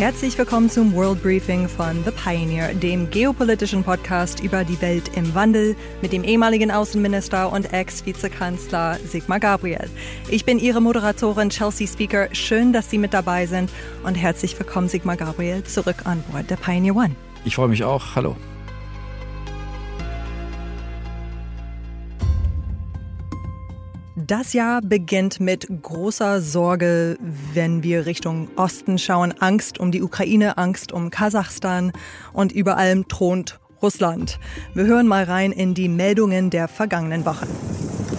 Herzlich willkommen zum World Briefing von The Pioneer, dem geopolitischen Podcast über die Welt im Wandel mit dem ehemaligen Außenminister und Ex-Vizekanzler Sigmar Gabriel. Ich bin Ihre Moderatorin Chelsea Speaker. Schön, dass Sie mit dabei sind und herzlich willkommen Sigmar Gabriel zurück an Bord der Pioneer One. Ich freue mich auch. Hallo. Das Jahr beginnt mit großer Sorge, wenn wir Richtung Osten schauen. Angst um die Ukraine, Angst um Kasachstan und über allem thront Russland. Wir hören mal rein in die Meldungen der vergangenen Wochen.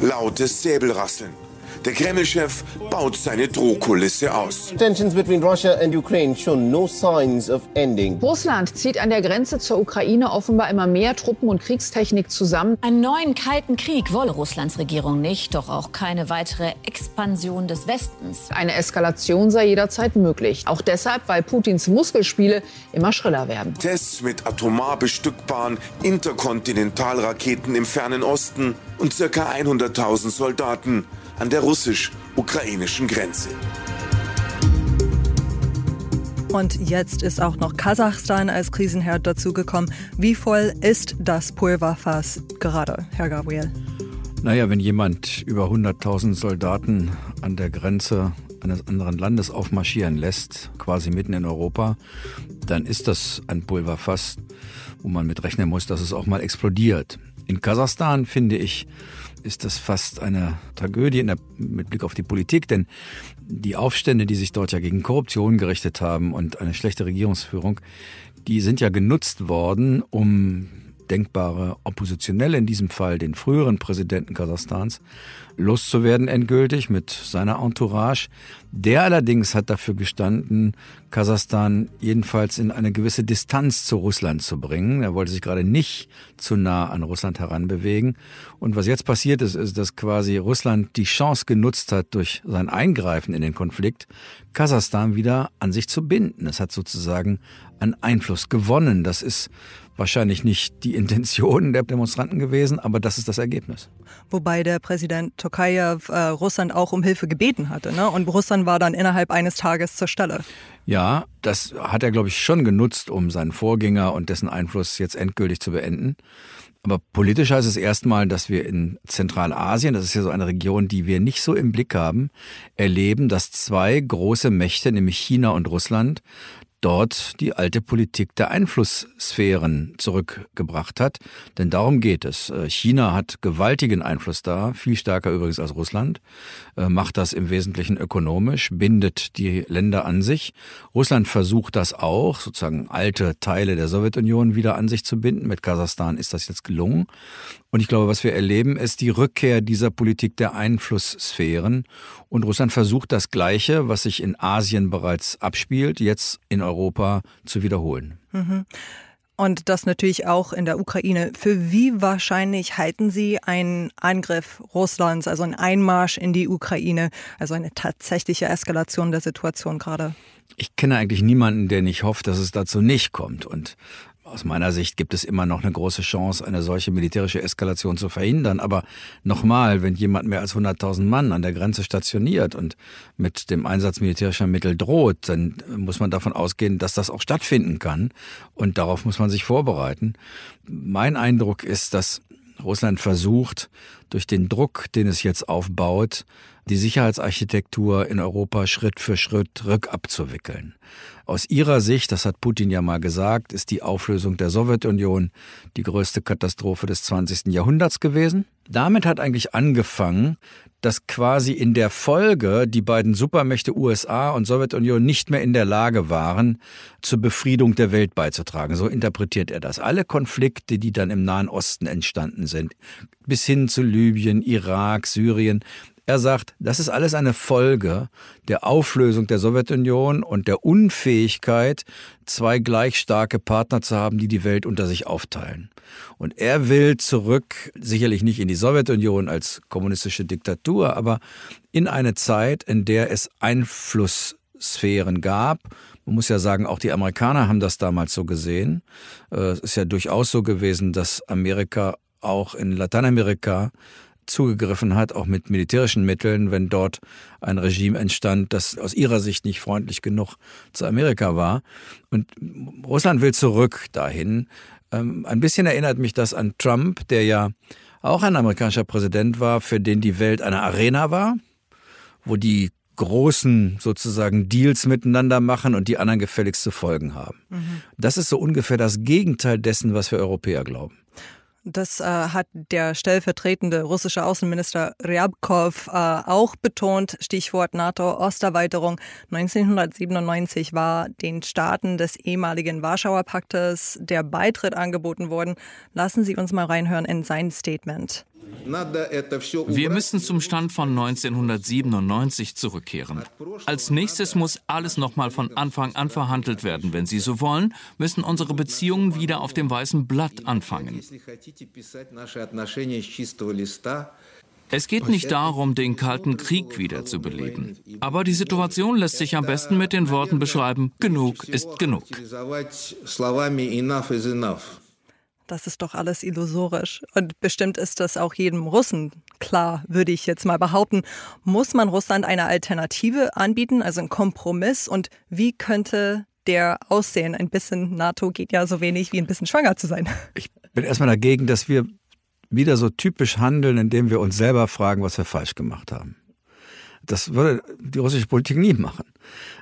Lautes Säbelrasseln. Der Kreml-Chef baut seine Drohkulisse aus. Tensions between Russia and Ukraine show no signs of ending. Russland zieht an der Grenze zur Ukraine offenbar immer mehr Truppen und Kriegstechnik zusammen. Einen neuen kalten Krieg wolle Russlands Regierung nicht, doch auch keine weitere Expansion des Westens. Eine Eskalation sei jederzeit möglich. Auch deshalb, weil Putins Muskelspiele immer schriller werden. Tests mit atomar bestückbaren Interkontinentalraketen im fernen Osten und ca. 100.000 Soldaten an der russisch-ukrainischen Grenze. Und jetzt ist auch noch Kasachstan als Krisenherd dazugekommen. Wie voll ist das Pulverfass gerade, Herr Gabriel? Naja, wenn jemand über 100.000 Soldaten an der Grenze eines anderen Landes aufmarschieren lässt, quasi mitten in Europa, dann ist das ein Pulverfass, wo man mit rechnen muss, dass es auch mal explodiert. In Kasachstan finde ich, ist das fast eine Tragödie der, mit Blick auf die Politik, denn die Aufstände, die sich dort ja gegen Korruption gerichtet haben und eine schlechte Regierungsführung, die sind ja genutzt worden, um denkbare Oppositionelle, in diesem Fall den früheren Präsidenten Kasachstans, loszuwerden endgültig mit seiner Entourage. Der allerdings hat dafür gestanden, Kasachstan jedenfalls in eine gewisse Distanz zu Russland zu bringen. Er wollte sich gerade nicht zu nah an Russland heranbewegen. Und was jetzt passiert ist, ist, dass quasi Russland die Chance genutzt hat, durch sein Eingreifen in den Konflikt Kasachstan wieder an sich zu binden. Es hat sozusagen an Einfluss gewonnen. Das ist wahrscheinlich nicht die Intention der Demonstranten gewesen, aber das ist das Ergebnis. Wobei der Präsident Tokayev äh, Russland auch um Hilfe gebeten hatte. Ne? Und Russland war dann innerhalb eines Tages zur Stelle. Ja, das hat er, glaube ich, schon genutzt, um seinen Vorgänger und dessen Einfluss jetzt endgültig zu beenden. Aber politisch heißt es erstmal, dass wir in Zentralasien, das ist ja so eine Region, die wir nicht so im Blick haben, erleben, dass zwei große Mächte, nämlich China und Russland, dort die alte Politik der Einflusssphären zurückgebracht hat. Denn darum geht es. Äh, China hat gewaltigen Einfluss da, viel stärker übrigens als Russland, äh, macht das im Wesentlichen ökonomisch, bindet die Länder an sich. Russland versucht das auch, sozusagen alte Teile der Sowjetunion wieder an sich zu binden. Mit Kasachstan ist das jetzt gelungen. Und ich glaube, was wir erleben, ist die Rückkehr dieser Politik der Einflusssphären. Und Russland versucht das Gleiche, was sich in Asien bereits abspielt, jetzt in Europa zu wiederholen. Mhm. Und das natürlich auch in der Ukraine. Für wie wahrscheinlich halten Sie einen Angriff Russlands, also einen Einmarsch in die Ukraine, also eine tatsächliche Eskalation der Situation gerade? Ich kenne eigentlich niemanden, der nicht hofft, dass es dazu nicht kommt. Und aus meiner Sicht gibt es immer noch eine große Chance, eine solche militärische Eskalation zu verhindern. Aber nochmal, wenn jemand mehr als 100.000 Mann an der Grenze stationiert und mit dem Einsatz militärischer Mittel droht, dann muss man davon ausgehen, dass das auch stattfinden kann. Und darauf muss man sich vorbereiten. Mein Eindruck ist, dass Russland versucht, durch den Druck, den es jetzt aufbaut, die Sicherheitsarchitektur in Europa Schritt für Schritt rückabzuwickeln. Aus ihrer Sicht, das hat Putin ja mal gesagt, ist die Auflösung der Sowjetunion die größte Katastrophe des 20. Jahrhunderts gewesen. Damit hat eigentlich angefangen, dass quasi in der Folge die beiden Supermächte USA und Sowjetunion nicht mehr in der Lage waren, zur Befriedung der Welt beizutragen. So interpretiert er das. Alle Konflikte, die dann im Nahen Osten entstanden sind, bis hin zu Libyen, Irak, Syrien, er sagt, das ist alles eine Folge der Auflösung der Sowjetunion und der Unfähigkeit, zwei gleich starke Partner zu haben, die die Welt unter sich aufteilen. Und er will zurück, sicherlich nicht in die Sowjetunion als kommunistische Diktatur, aber in eine Zeit, in der es Einflusssphären gab. Man muss ja sagen, auch die Amerikaner haben das damals so gesehen. Äh, es ist ja durchaus so gewesen, dass Amerika auch in Lateinamerika zugegriffen hat, auch mit militärischen Mitteln, wenn dort ein Regime entstand, das aus ihrer Sicht nicht freundlich genug zu Amerika war. Und Russland will zurück dahin. Ähm, ein bisschen erinnert mich das an Trump, der ja auch ein amerikanischer Präsident war, für den die Welt eine Arena war, wo die großen sozusagen Deals miteinander machen und die anderen gefälligst zu folgen haben. Mhm. Das ist so ungefähr das Gegenteil dessen, was wir Europäer glauben. Das äh, hat der stellvertretende russische Außenminister Ryabkov äh, auch betont. Stichwort NATO-Osterweiterung. 1997 war den Staaten des ehemaligen Warschauer Paktes der Beitritt angeboten worden. Lassen Sie uns mal reinhören in sein Statement. Wir müssen zum Stand von 1997 zurückkehren. Als nächstes muss alles nochmal von Anfang an verhandelt werden. Wenn Sie so wollen, müssen unsere Beziehungen wieder auf dem weißen Blatt anfangen. Es geht nicht darum, den Kalten Krieg wieder zu beleben. Aber die Situation lässt sich am besten mit den Worten beschreiben, genug ist genug. Das ist doch alles illusorisch. Und bestimmt ist das auch jedem Russen klar, würde ich jetzt mal behaupten. Muss man Russland eine Alternative anbieten, also einen Kompromiss? Und wie könnte der aussehen? Ein bisschen NATO geht ja so wenig wie ein bisschen schwanger zu sein. Ich bin erstmal dagegen, dass wir wieder so typisch handeln, indem wir uns selber fragen, was wir falsch gemacht haben. Das würde die russische Politik nie machen.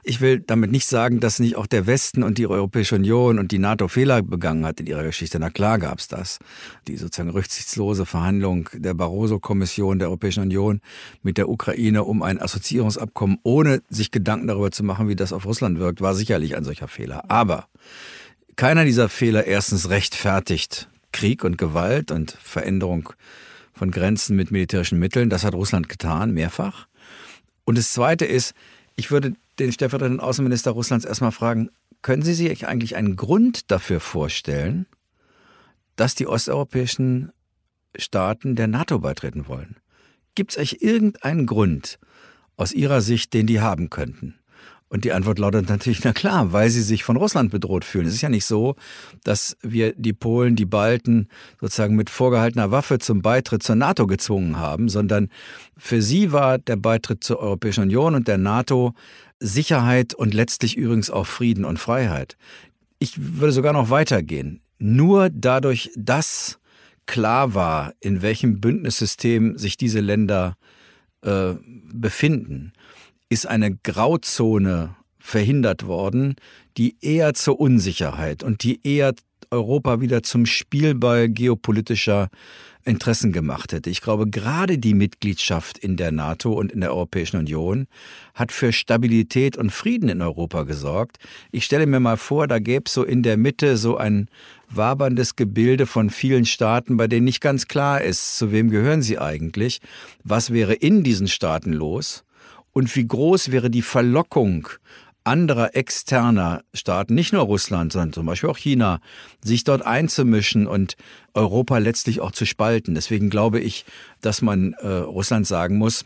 Ich will damit nicht sagen, dass nicht auch der Westen und die Europäische Union und die NATO Fehler begangen hat in ihrer Geschichte. Na klar gab's das. Die sozusagen rücksichtslose Verhandlung der Barroso-Kommission der Europäischen Union mit der Ukraine um ein Assoziierungsabkommen, ohne sich Gedanken darüber zu machen, wie das auf Russland wirkt, war sicherlich ein solcher Fehler. Aber keiner dieser Fehler erstens rechtfertigt Krieg und Gewalt und Veränderung von Grenzen mit militärischen Mitteln. Das hat Russland getan, mehrfach. Und das Zweite ist, ich würde den stellvertretenden Außenminister Russlands erstmal fragen, können Sie sich eigentlich einen Grund dafür vorstellen, dass die osteuropäischen Staaten der NATO beitreten wollen? Gibt es eigentlich irgendeinen Grund aus Ihrer Sicht, den die haben könnten? Und die Antwort lautet natürlich, na klar, weil sie sich von Russland bedroht fühlen. Es ist ja nicht so, dass wir die Polen, die Balten sozusagen mit vorgehaltener Waffe zum Beitritt zur NATO gezwungen haben, sondern für sie war der Beitritt zur Europäischen Union und der NATO Sicherheit und letztlich übrigens auch Frieden und Freiheit. Ich würde sogar noch weitergehen. Nur dadurch, dass klar war, in welchem Bündnissystem sich diese Länder äh, befinden, ist eine Grauzone verhindert worden, die eher zur Unsicherheit und die eher Europa wieder zum Spielball geopolitischer Interessen gemacht hätte. Ich glaube, gerade die Mitgliedschaft in der NATO und in der Europäischen Union hat für Stabilität und Frieden in Europa gesorgt. Ich stelle mir mal vor, da gäbe es so in der Mitte so ein waberndes Gebilde von vielen Staaten, bei denen nicht ganz klar ist, zu wem gehören sie eigentlich, was wäre in diesen Staaten los und wie groß wäre die Verlockung anderer externer Staaten, nicht nur Russland, sondern zum Beispiel auch China, sich dort einzumischen und Europa letztlich auch zu spalten. Deswegen glaube ich, dass man äh, Russland sagen muss,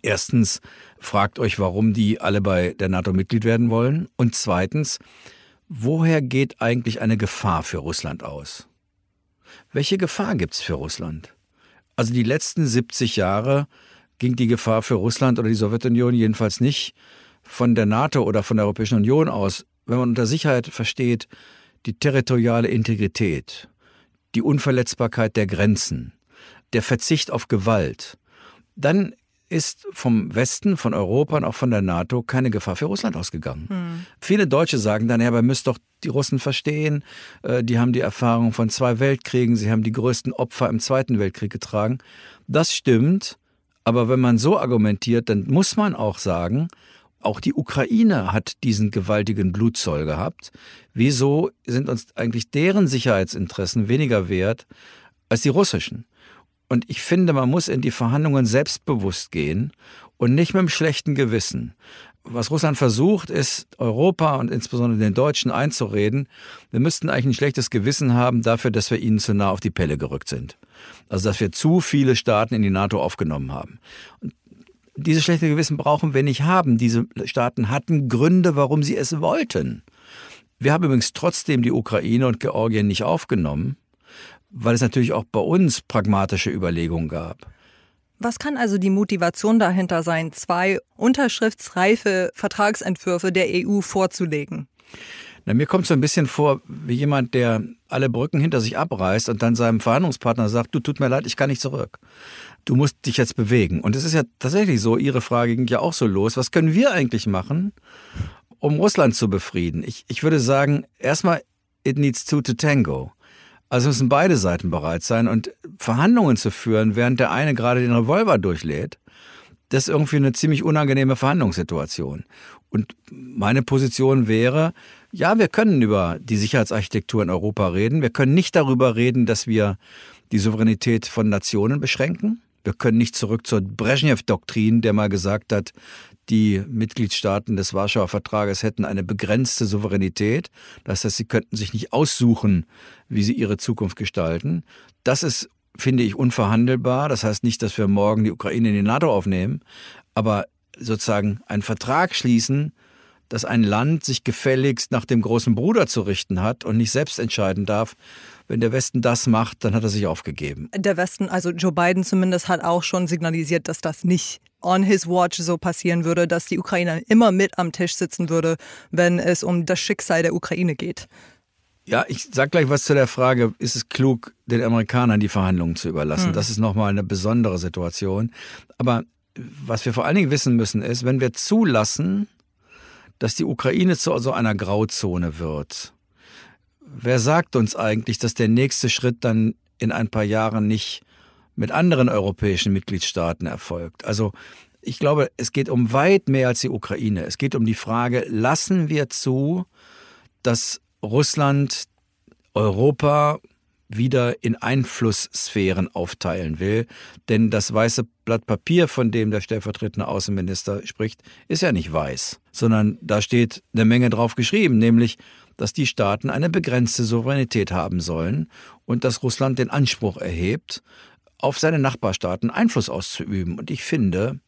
erstens, fragt euch, warum die alle bei der NATO Mitglied werden wollen. Und zweitens, woher geht eigentlich eine Gefahr für Russland aus? Welche Gefahr gibt's für Russland? Also die letzten 70 Jahre ging die Gefahr für Russland oder die Sowjetunion jedenfalls nicht von der NATO oder von der Europäischen Union aus, wenn man unter Sicherheit versteht, die territoriale Integrität, die Unverletzbarkeit der Grenzen, der Verzicht auf Gewalt, dann ist vom Westen, von Europa und auch von der NATO keine Gefahr für Russland ausgegangen. Hm. Viele Deutsche sagen dann, ja, aber müsst doch die Russen verstehen, äh, die haben die Erfahrung von zwei Weltkriegen, sie haben die größten Opfer im Zweiten Weltkrieg getragen. Das stimmt, aber wenn man so argumentiert, dann muss man auch sagen, auch die Ukraine hat diesen gewaltigen Blutzoll gehabt. Wieso sind uns eigentlich deren Sicherheitsinteressen weniger wert als die russischen? Und ich finde, man muss in die Verhandlungen selbstbewusst gehen und nicht mit einem schlechten Gewissen. Was Russland versucht, ist Europa und insbesondere den Deutschen einzureden, wir müssten eigentlich ein schlechtes Gewissen haben dafür, dass wir ihnen zu nah auf die Pelle gerückt sind. Also dass wir zu viele Staaten in die NATO aufgenommen haben. Und dieses schlechte Gewissen brauchen wir nicht haben. Diese Staaten hatten Gründe, warum sie es wollten. Wir haben übrigens trotzdem die Ukraine und Georgien nicht aufgenommen, weil es natürlich auch bei uns pragmatische Überlegungen gab. Was kann also die Motivation dahinter sein, zwei unterschriftsreife Vertragsentwürfe der EU vorzulegen? Na, mir kommt so ein bisschen vor wie jemand, der alle Brücken hinter sich abreißt und dann seinem Verhandlungspartner sagt, du tut mir leid, ich kann nicht zurück. Du musst dich jetzt bewegen. Und es ist ja tatsächlich so, Ihre Frage ging ja auch so los. Was können wir eigentlich machen, um Russland zu befrieden? Ich, ich würde sagen, erstmal, it needs two to tango. Also müssen beide Seiten bereit sein und Verhandlungen zu führen, während der eine gerade den Revolver durchlädt. Das ist irgendwie eine ziemlich unangenehme Verhandlungssituation. Und meine Position wäre, ja, wir können über die Sicherheitsarchitektur in Europa reden. Wir können nicht darüber reden, dass wir die Souveränität von Nationen beschränken. Wir können nicht zurück zur Brezhnev-Doktrin, der mal gesagt hat, die Mitgliedstaaten des Warschauer Vertrages hätten eine begrenzte Souveränität. Das heißt, sie könnten sich nicht aussuchen, wie sie ihre Zukunft gestalten. Das ist, finde ich, unverhandelbar. Das heißt nicht, dass wir morgen die Ukraine in die NATO aufnehmen, aber sozusagen einen Vertrag schließen, dass ein Land sich gefälligst nach dem großen Bruder zu richten hat und nicht selbst entscheiden darf. Wenn der Westen das macht, dann hat er sich aufgegeben. Der Westen, also Joe Biden zumindest, hat auch schon signalisiert, dass das nicht on his watch so passieren würde, dass die Ukraine immer mit am Tisch sitzen würde, wenn es um das Schicksal der Ukraine geht. Ja, ich sag gleich was zu der Frage, ist es klug, den Amerikanern die Verhandlungen zu überlassen? Hm. Das ist nochmal eine besondere Situation. Aber was wir vor allen Dingen wissen müssen, ist, wenn wir zulassen, dass die Ukraine zu so einer Grauzone wird. Wer sagt uns eigentlich, dass der nächste Schritt dann in ein paar Jahren nicht mit anderen europäischen Mitgliedstaaten erfolgt? Also ich glaube, es geht um weit mehr als die Ukraine. Es geht um die Frage, lassen wir zu, dass Russland Europa wieder in Einflusssphären aufteilen will. Denn das weiße Blatt Papier, von dem der stellvertretende Außenminister spricht, ist ja nicht weiß, sondern da steht eine Menge drauf geschrieben, nämlich, dass die Staaten eine begrenzte Souveränität haben sollen und dass Russland den Anspruch erhebt, auf seine Nachbarstaaten Einfluss auszuüben. Und ich finde,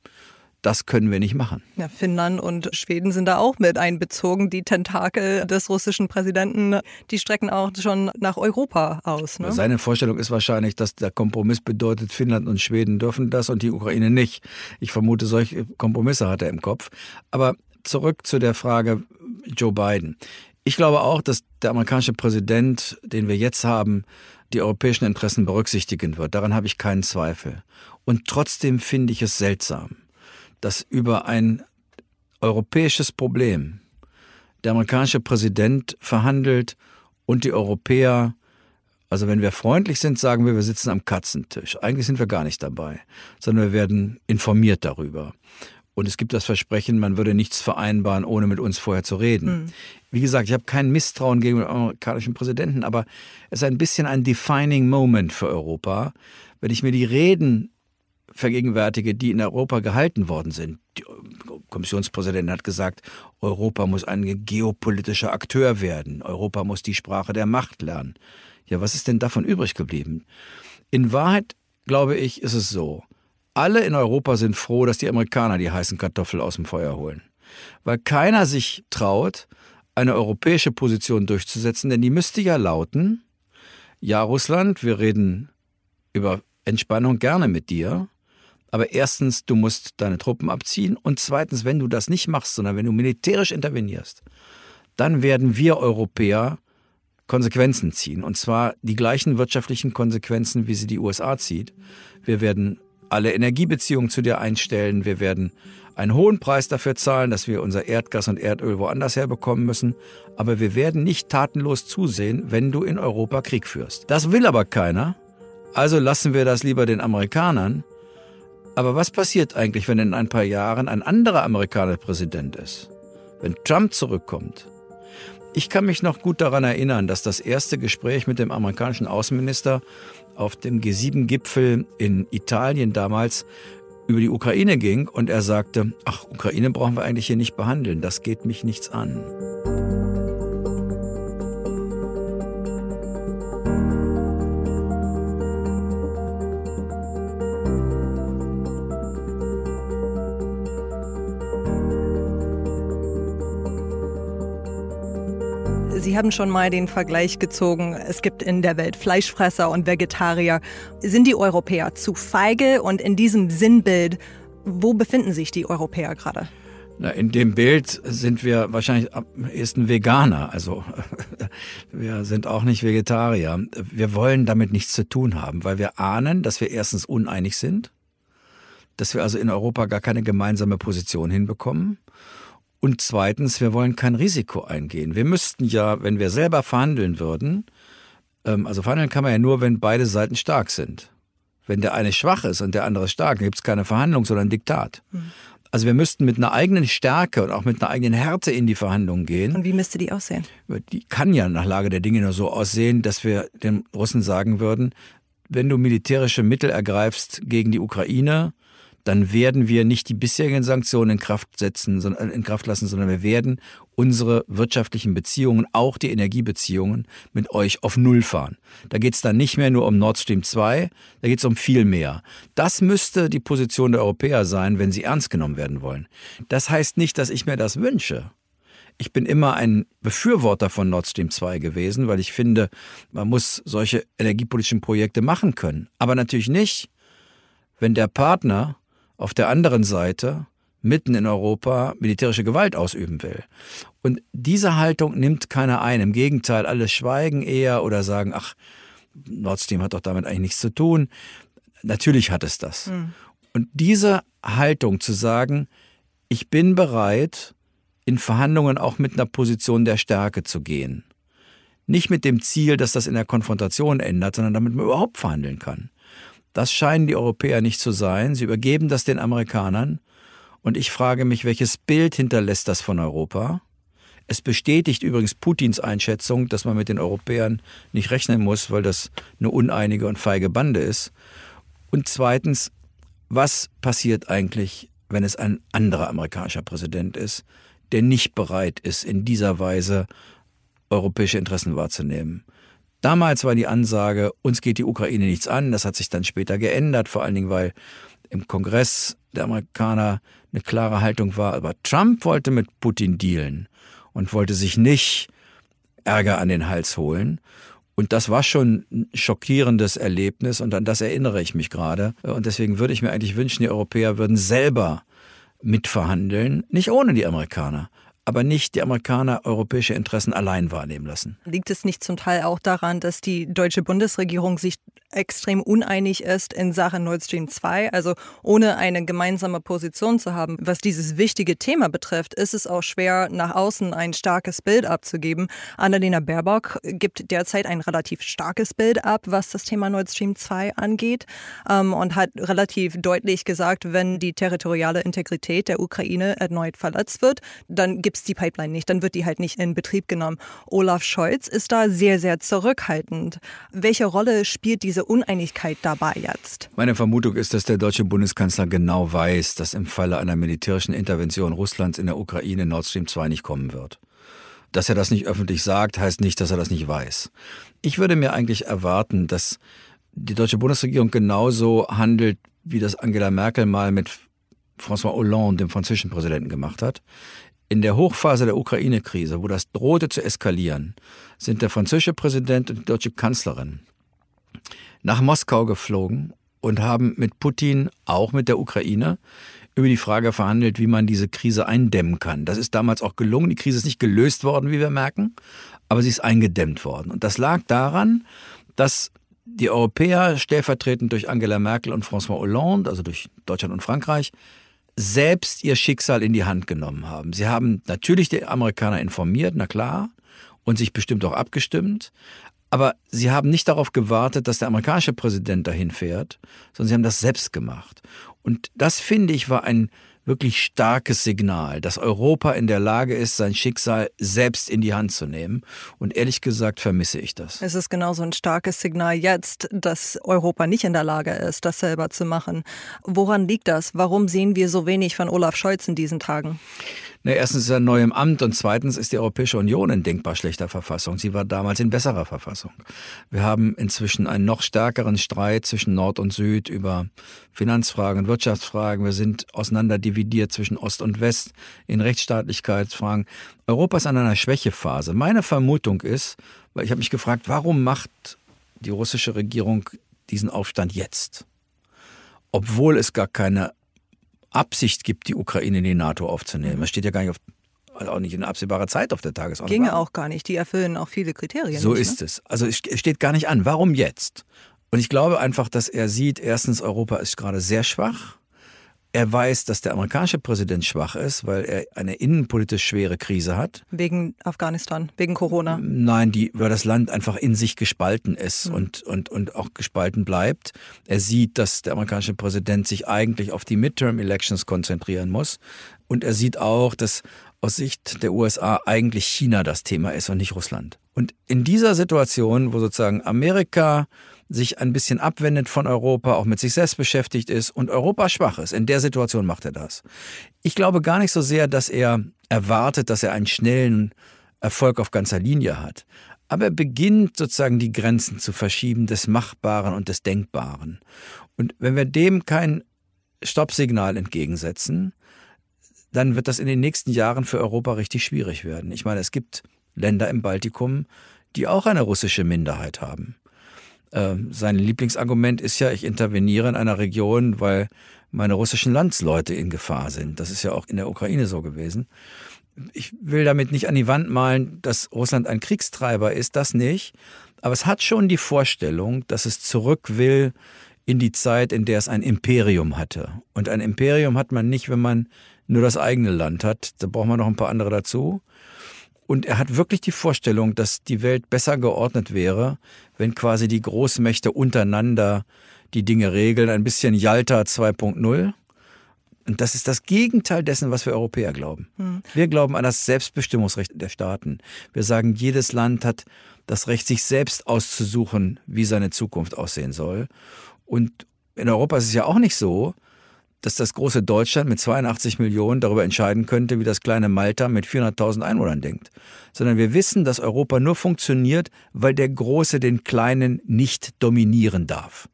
das können wir nicht machen. Ja, Finnland und Schweden sind da auch mit einbezogen. Die Tentakel des russischen Präsidenten, die strecken auch schon nach Europa aus. Ne? Seine Vorstellung ist wahrscheinlich, dass der Kompromiss bedeutet, Finnland und Schweden dürfen das und die Ukraine nicht. Ich vermute, solche Kompromisse hat er im Kopf. Aber zurück zu der Frage Joe Biden. Ich glaube auch, dass der amerikanische Präsident, den wir jetzt haben, die europäischen Interessen berücksichtigen wird. Daran habe ich keinen Zweifel. Und trotzdem finde ich es seltsam, dass über ein europäisches Problem der amerikanische Präsident verhandelt und die Europäer, also wenn wir freundlich sind, sagen wir, wir sitzen am Katzentisch. Eigentlich sind wir gar nicht dabei, sondern wir werden informiert darüber. Und es gibt das Versprechen, man würde nichts vereinbaren, ohne mit uns vorher zu reden. Mhm. Wie gesagt, ich habe kein Misstrauen gegen den amerikanischen Präsidenten, aber es ist ein bisschen ein defining Moment für Europa. Wenn ich mir die Reden vergegenwärtige, die in Europa gehalten worden sind. Die Kommissionspräsidentin hat gesagt, Europa muss ein geopolitischer Akteur werden. Europa muss die Sprache der Macht lernen. Ja, was ist denn davon übrig geblieben? In Wahrheit, glaube ich, ist es so. Alle in Europa sind froh, dass die Amerikaner die heißen Kartoffeln aus dem Feuer holen. Weil keiner sich traut, eine europäische Position durchzusetzen, denn die müsste ja lauten, ja Russland, wir reden über Entspannung gerne mit dir, aber erstens, du musst deine Truppen abziehen und zweitens, wenn du das nicht machst, sondern wenn du militärisch intervenierst, dann werden wir Europäer Konsequenzen ziehen. Und zwar die gleichen wirtschaftlichen Konsequenzen, wie sie die USA zieht. Wir werden alle Energiebeziehungen zu dir einstellen. Wir werden einen hohen Preis dafür zahlen, dass wir unser Erdgas und Erdöl woanders herbekommen müssen. Aber wir werden nicht tatenlos zusehen, wenn du in Europa Krieg führst. Das will aber keiner. Also lassen wir das lieber den Amerikanern aber was passiert eigentlich, wenn in ein paar Jahren ein anderer Amerikaner Präsident ist? Wenn Trump zurückkommt? Ich kann mich noch gut daran erinnern, dass das erste Gespräch mit dem amerikanischen Außenminister auf dem G7-Gipfel in Italien damals über die Ukraine ging und er sagte, ach, Ukraine brauchen wir eigentlich hier nicht behandeln, das geht mich nichts an. Sie haben schon mal den Vergleich gezogen, es gibt in der Welt Fleischfresser und Vegetarier. Sind die Europäer zu feige? Und in diesem Sinnbild, wo befinden sich die Europäer gerade? Na, in dem Bild sind wir wahrscheinlich am ehesten Veganer. Also wir sind auch nicht Vegetarier. Wir wollen damit nichts zu tun haben, weil wir ahnen, dass wir erstens uneinig sind, dass wir also in Europa gar keine gemeinsame Position hinbekommen. Und zweitens, wir wollen kein Risiko eingehen. Wir müssten ja, wenn wir selber verhandeln würden, ähm, also verhandeln kann man ja nur, wenn beide Seiten stark sind. Wenn der eine schwach ist und der andere stark, dann gibt es keine Verhandlung, sondern ein Diktat. Mhm. Also wir müssten mit einer eigenen Stärke und auch mit einer eigenen Härte in die Verhandlungen gehen. Und wie müsste die aussehen? Die kann ja nach Lage der Dinge nur so aussehen, dass wir den Russen sagen würden, wenn du militärische Mittel ergreifst gegen die Ukraine, dann werden wir nicht die bisherigen Sanktionen in Kraft setzen, sondern in Kraft lassen, sondern wir werden unsere wirtschaftlichen Beziehungen, auch die Energiebeziehungen mit euch auf Null fahren. Da geht es dann nicht mehr nur um Nord Stream 2, da geht es um viel mehr. Das müsste die Position der Europäer sein, wenn sie ernst genommen werden wollen. Das heißt nicht, dass ich mir das wünsche. Ich bin immer ein Befürworter von Nord Stream 2 gewesen, weil ich finde, man muss solche energiepolitischen Projekte machen können. Aber natürlich nicht, wenn der Partner auf der anderen Seite mitten in Europa militärische Gewalt ausüben will. Und diese Haltung nimmt keiner ein. Im Gegenteil, alle schweigen eher oder sagen, ach, Nord Stream hat doch damit eigentlich nichts zu tun. Natürlich hat es das. Mhm. Und diese Haltung zu sagen, ich bin bereit, in Verhandlungen auch mit einer Position der Stärke zu gehen. Nicht mit dem Ziel, dass das in der Konfrontation ändert, sondern damit man überhaupt verhandeln kann. Das scheinen die Europäer nicht zu sein. Sie übergeben das den Amerikanern. Und ich frage mich, welches Bild hinterlässt das von Europa? Es bestätigt übrigens Putins Einschätzung, dass man mit den Europäern nicht rechnen muss, weil das eine uneinige und feige Bande ist. Und zweitens, was passiert eigentlich, wenn es ein anderer amerikanischer Präsident ist, der nicht bereit ist, in dieser Weise europäische Interessen wahrzunehmen? Damals war die Ansage, uns geht die Ukraine nichts an. Das hat sich dann später geändert, vor allen Dingen, weil im Kongress der Amerikaner eine klare Haltung war. Aber Trump wollte mit Putin dealen und wollte sich nicht Ärger an den Hals holen. Und das war schon ein schockierendes Erlebnis und an das erinnere ich mich gerade. Und deswegen würde ich mir eigentlich wünschen, die Europäer würden selber mitverhandeln, nicht ohne die Amerikaner aber nicht die Amerikaner europäische Interessen allein wahrnehmen lassen. Liegt es nicht zum Teil auch daran, dass die deutsche Bundesregierung sich extrem uneinig ist in Sachen Nord Stream 2. Also ohne eine gemeinsame Position zu haben, was dieses wichtige Thema betrifft, ist es auch schwer, nach außen ein starkes Bild abzugeben. Annalena Baerbock gibt derzeit ein relativ starkes Bild ab, was das Thema Nord Stream 2 angeht ähm, und hat relativ deutlich gesagt, wenn die territoriale Integrität der Ukraine erneut verletzt wird, dann gibt es die Pipeline nicht, dann wird die halt nicht in Betrieb genommen. Olaf Scholz ist da sehr, sehr zurückhaltend. Welche Rolle spielt diese diese Uneinigkeit dabei jetzt? Meine Vermutung ist, dass der deutsche Bundeskanzler genau weiß, dass im Falle einer militärischen Intervention Russlands in der Ukraine Nord Stream 2 nicht kommen wird. Dass er das nicht öffentlich sagt, heißt nicht, dass er das nicht weiß. Ich würde mir eigentlich erwarten, dass die deutsche Bundesregierung genauso handelt, wie das Angela Merkel mal mit François Hollande, dem französischen Präsidenten, gemacht hat. In der Hochphase der Ukraine-Krise, wo das drohte zu eskalieren, sind der französische Präsident und die deutsche Kanzlerin nach Moskau geflogen und haben mit Putin, auch mit der Ukraine, über die Frage verhandelt, wie man diese Krise eindämmen kann. Das ist damals auch gelungen. Die Krise ist nicht gelöst worden, wie wir merken, aber sie ist eingedämmt worden. Und das lag daran, dass die Europäer, stellvertretend durch Angela Merkel und François Hollande, also durch Deutschland und Frankreich, selbst ihr Schicksal in die Hand genommen haben. Sie haben natürlich die Amerikaner informiert, na klar, und sich bestimmt auch abgestimmt, aber sie haben nicht darauf gewartet, dass der amerikanische Präsident dahin fährt, sondern sie haben das selbst gemacht. Und das finde ich war ein wirklich starkes Signal, dass Europa in der Lage ist, sein Schicksal selbst in die Hand zu nehmen. Und ehrlich gesagt vermisse ich das. Es ist genauso ein starkes Signal jetzt, dass Europa nicht in der Lage ist, das selber zu machen. Woran liegt das? Warum sehen wir so wenig von Olaf Scholz in diesen Tagen? Na, erstens ist er neu im Amt und zweitens ist die Europäische Union in denkbar schlechter Verfassung. Sie war damals in besserer Verfassung. Wir haben inzwischen einen noch stärkeren Streit zwischen Nord und Süd über Finanzfragen, Wirtschaftsfragen. Wir sind auseinanderdividiert zwischen Ost und West in Rechtsstaatlichkeitsfragen. Europa ist an einer Schwächephase. Meine Vermutung ist, weil ich habe mich gefragt, warum macht die russische Regierung diesen Aufstand jetzt? Obwohl es gar keine Absicht gibt, die Ukraine in die NATO aufzunehmen. Das steht ja gar nicht auf, also auch nicht in absehbarer Zeit auf der Tagesordnung. Ginge auch gar nicht. Die erfüllen auch viele Kriterien. So nicht, ist ne? es. Also es steht gar nicht an. Warum jetzt? Und ich glaube einfach, dass er sieht, erstens, Europa ist gerade sehr schwach. Er weiß, dass der amerikanische Präsident schwach ist, weil er eine innenpolitisch schwere Krise hat. Wegen Afghanistan, wegen Corona. Nein, die, weil das Land einfach in sich gespalten ist mhm. und, und, und auch gespalten bleibt. Er sieht, dass der amerikanische Präsident sich eigentlich auf die Midterm-Elections konzentrieren muss. Und er sieht auch, dass aus Sicht der USA eigentlich China das Thema ist und nicht Russland. Und in dieser Situation, wo sozusagen Amerika sich ein bisschen abwendet von Europa, auch mit sich selbst beschäftigt ist und Europa schwach ist. In der Situation macht er das. Ich glaube gar nicht so sehr, dass er erwartet, dass er einen schnellen Erfolg auf ganzer Linie hat. Aber er beginnt sozusagen die Grenzen zu verschieben des Machbaren und des Denkbaren. Und wenn wir dem kein Stoppsignal entgegensetzen, dann wird das in den nächsten Jahren für Europa richtig schwierig werden. Ich meine, es gibt Länder im Baltikum, die auch eine russische Minderheit haben. Ähm, sein Lieblingsargument ist ja, ich interveniere in einer Region, weil meine russischen Landsleute in Gefahr sind. Das ist ja auch in der Ukraine so gewesen. Ich will damit nicht an die Wand malen, dass Russland ein Kriegstreiber ist, das nicht. Aber es hat schon die Vorstellung, dass es zurück will in die Zeit, in der es ein Imperium hatte. Und ein Imperium hat man nicht, wenn man nur das eigene Land hat. Da braucht man noch ein paar andere dazu. Und er hat wirklich die Vorstellung, dass die Welt besser geordnet wäre, wenn quasi die Großmächte untereinander die Dinge regeln. Ein bisschen Yalta 2.0. Und das ist das Gegenteil dessen, was wir Europäer glauben. Hm. Wir glauben an das Selbstbestimmungsrecht der Staaten. Wir sagen, jedes Land hat das Recht, sich selbst auszusuchen, wie seine Zukunft aussehen soll. Und in Europa ist es ja auch nicht so, dass das große Deutschland mit 82 Millionen darüber entscheiden könnte, wie das kleine Malta mit 400.000 Einwohnern denkt. Sondern wir wissen, dass Europa nur funktioniert, weil der Große den Kleinen nicht dominieren darf.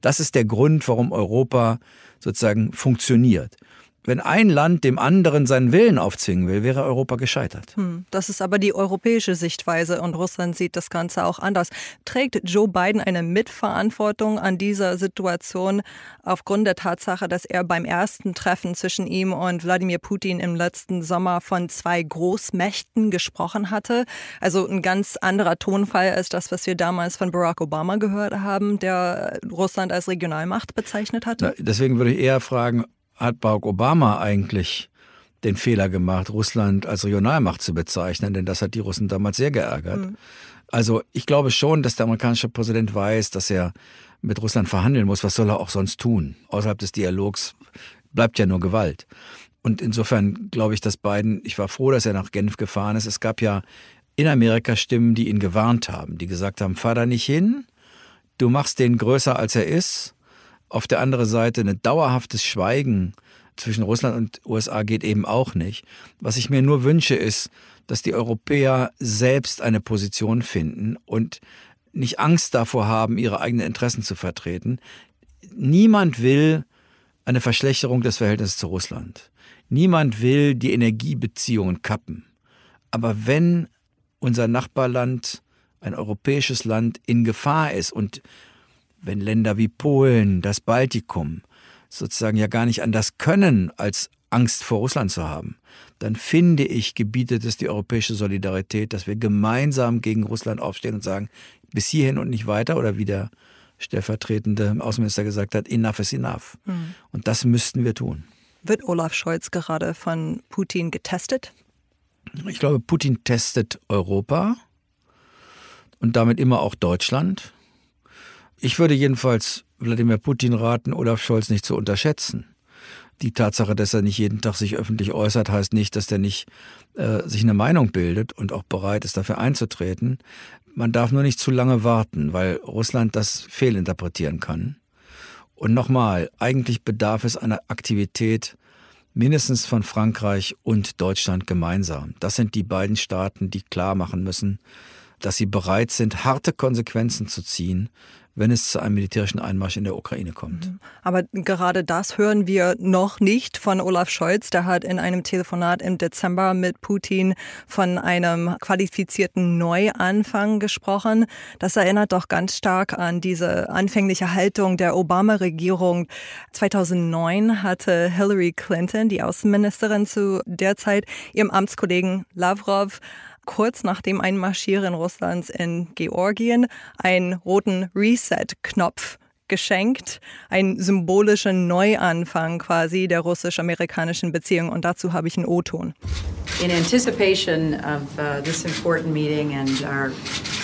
Das ist der Grund, warum Europa sozusagen funktioniert. Wenn ein Land dem anderen seinen Willen aufzwingen will, wäre Europa gescheitert. Hm, das ist aber die europäische Sichtweise und Russland sieht das Ganze auch anders. Trägt Joe Biden eine Mitverantwortung an dieser Situation aufgrund der Tatsache, dass er beim ersten Treffen zwischen ihm und Wladimir Putin im letzten Sommer von zwei Großmächten gesprochen hatte? Also ein ganz anderer Tonfall als das, was wir damals von Barack Obama gehört haben, der Russland als Regionalmacht bezeichnet hatte? deswegen würde ich eher fragen, hat Barack Obama eigentlich den Fehler gemacht, Russland als Regionalmacht zu bezeichnen, denn das hat die Russen damals sehr geärgert. Mhm. Also ich glaube schon, dass der amerikanische Präsident weiß, dass er mit Russland verhandeln muss. Was soll er auch sonst tun? Außerhalb des Dialogs bleibt ja nur Gewalt. Und insofern glaube ich, dass Biden, ich war froh, dass er nach Genf gefahren ist. Es gab ja in Amerika Stimmen, die ihn gewarnt haben, die gesagt haben, fahr da nicht hin, du machst den größer als er ist auf der anderen Seite ein dauerhaftes Schweigen zwischen Russland und USA geht eben auch nicht. Was ich mir nur wünsche, ist, dass die Europäer selbst eine Position finden und nicht Angst davor haben, ihre eigenen Interessen zu vertreten. Niemand will eine Verschlechterung des Verhältnisses zu Russland. Niemand will die Energiebeziehungen kappen. Aber wenn unser Nachbarland, ein europäisches Land, in Gefahr ist und wenn Länder wie Polen, das Baltikum sozusagen ja gar nicht anders können, als Angst vor Russland zu haben, dann finde ich, gebietet es die europäische Solidarität, dass wir gemeinsam gegen Russland aufstehen und sagen, bis hierhin und nicht weiter oder wie der stellvertretende Außenminister gesagt hat, enough is enough. Mhm. Und das müssten wir tun. Wird Olaf Scholz gerade von Putin getestet? Ich glaube, Putin testet Europa und damit immer auch Deutschland. Ich würde jedenfalls Wladimir Putin raten, Olaf Scholz nicht zu unterschätzen. Die Tatsache, dass er nicht jeden Tag sich öffentlich äußert, heißt nicht, dass er nicht äh, sich eine Meinung bildet und auch bereit ist, dafür einzutreten. Man darf nur nicht zu lange warten, weil Russland das fehlinterpretieren kann. Und nochmal, eigentlich bedarf es einer Aktivität mindestens von Frankreich und Deutschland gemeinsam. Das sind die beiden Staaten, die klar machen müssen, dass sie bereit sind, harte Konsequenzen zu ziehen, wenn es zu einem militärischen Einmarsch in der Ukraine kommt. Mhm. Aber gerade das hören wir noch nicht von Olaf Scholz. Der hat in einem Telefonat im Dezember mit Putin von einem qualifizierten Neuanfang gesprochen. Das erinnert doch ganz stark an diese anfängliche Haltung der Obama-Regierung. 2009 hatte Hillary Clinton, die Außenministerin zu der Zeit, ihrem Amtskollegen Lavrov kurz nach dem Einmarschieren Russlands in Georgien einen roten Reset-Knopf geschenkt, ein symbolischer Neuanfang quasi der russisch-amerikanischen Beziehung. Und dazu habe ich einen O-Ton. In anticipation of uh, this important meeting and our,